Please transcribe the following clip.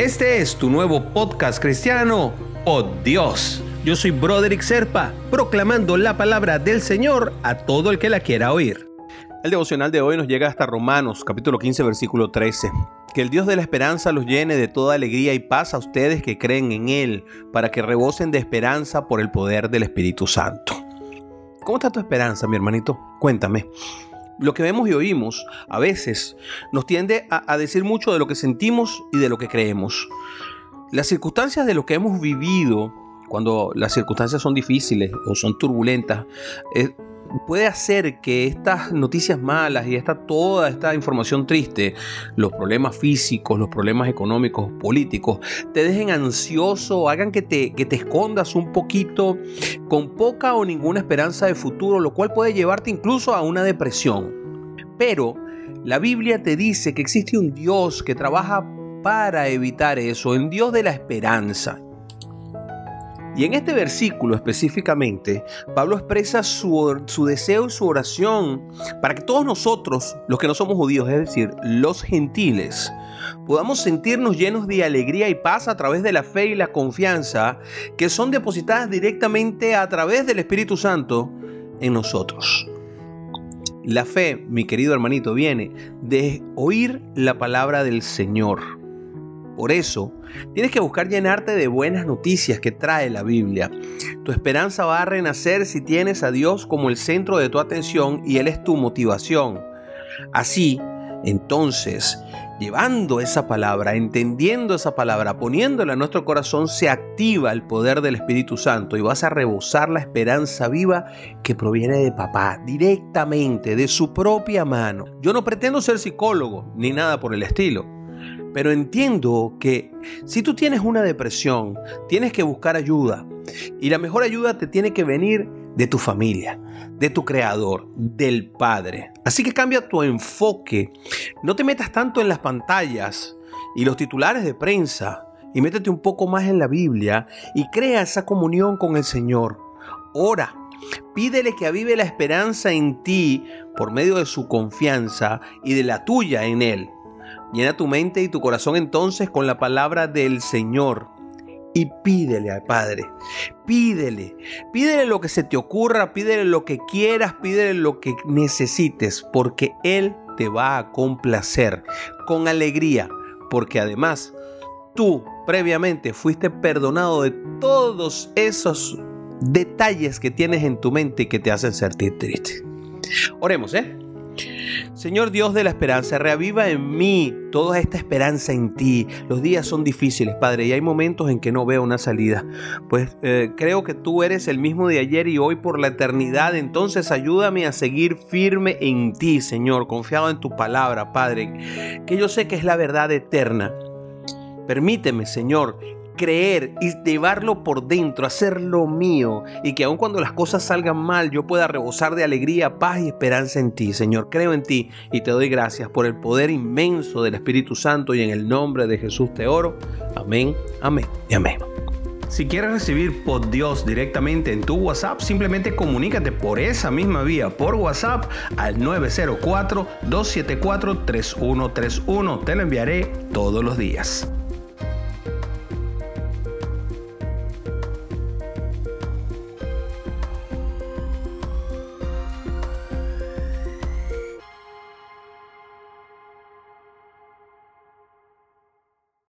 Este es tu nuevo podcast cristiano, Oh Dios. Yo soy Broderick Serpa, proclamando la palabra del Señor a todo el que la quiera oír. El devocional de hoy nos llega hasta Romanos, capítulo 15, versículo 13. Que el Dios de la esperanza los llene de toda alegría y paz a ustedes que creen en Él, para que rebosen de esperanza por el poder del Espíritu Santo. ¿Cómo está tu esperanza, mi hermanito? Cuéntame. Lo que vemos y oímos a veces nos tiende a, decir mucho de lo que sentimos y de lo que creemos. Las circunstancias de lo que hemos vivido, cuando las circunstancias son difíciles o son turbulentas, eh, puede hacer que estas noticias malas y esta, toda esta información triste, los problemas físicos, los problemas económicos, políticos, te dejen ansioso, hagan que te, que te escondas un poquito con poca o ninguna esperanza de futuro, lo cual puede llevarte incluso a una depresión. Pero la Biblia te dice que existe un Dios que trabaja para evitar eso, en Dios de la esperanza. Y en este versículo específicamente, Pablo expresa su, su, deseo y su oración para que todos nosotros, los que no somos judíos, es decir, los gentiles, podamos sentirnos llenos de alegría y paz a través de la fe y la confianza que son depositadas directamente a través del Espíritu Santo en nosotros. La fe, mi querido hermanito, viene de oír la palabra del Señor por eso, tienes que buscar llenarte de buenas noticias que trae la Biblia. Tu esperanza va a renacer si tienes a Dios como el centro de tu atención y Él es tu motivación. Así, entonces, llevando esa palabra, entendiendo esa palabra, poniéndola en nuestro corazón, se activa el poder del Espíritu Santo y vas a rebosar la esperanza viva que proviene de papá, directamente, de su propia mano. Yo no pretendo ser psicólogo, ni nada por el estilo. Pero entiendo que si tú tienes una depresión, tienes que buscar ayuda. Y la mejor ayuda te tiene que venir de tu familia, de tu creador, del Padre. Así que cambia tu enfoque. No te metas tanto en las pantallas y los titulares de prensa. Y métete un poco más en la Biblia y crea esa comunión con el Señor. Ora. Pídele que avive la esperanza en ti por medio de su confianza y de la tuya en Él. Llena tu mente y tu corazón entonces con la palabra del Señor y pídele al Padre. Pídele. Pídele lo que se te ocurra, pídele lo que quieras, pídele lo que necesites, porque Él te va a complacer con alegría, porque además tú previamente fuiste perdonado de todos esos detalles que tienes en tu mente y que te hacen sentir triste. Oremos, ¿eh? Señor Dios de la esperanza, reaviva en mí toda esta esperanza en ti. Los días son difíciles, Padre, y hay momentos en que no veo una salida. Pues eh, creo que tú eres el mismo de ayer y hoy por la eternidad. Entonces ayúdame a seguir firme en ti, Señor, confiado en tu palabra, Padre, que yo sé que es la verdad eterna. Permíteme, Señor, creer y llevarlo por dentro, hacerlo mío y que aun cuando las cosas salgan mal yo pueda rebosar de alegría, paz y esperanza en ti. Señor, creo en ti y te doy gracias por el poder inmenso del Espíritu Santo y en el nombre de Jesús te oro. Amén, amén y amén. Si quieres recibir por Dios directamente en tu WhatsApp, simplemente comunícate por esa misma vía, por WhatsApp, al 904-274-3131. Te lo enviaré todos los días.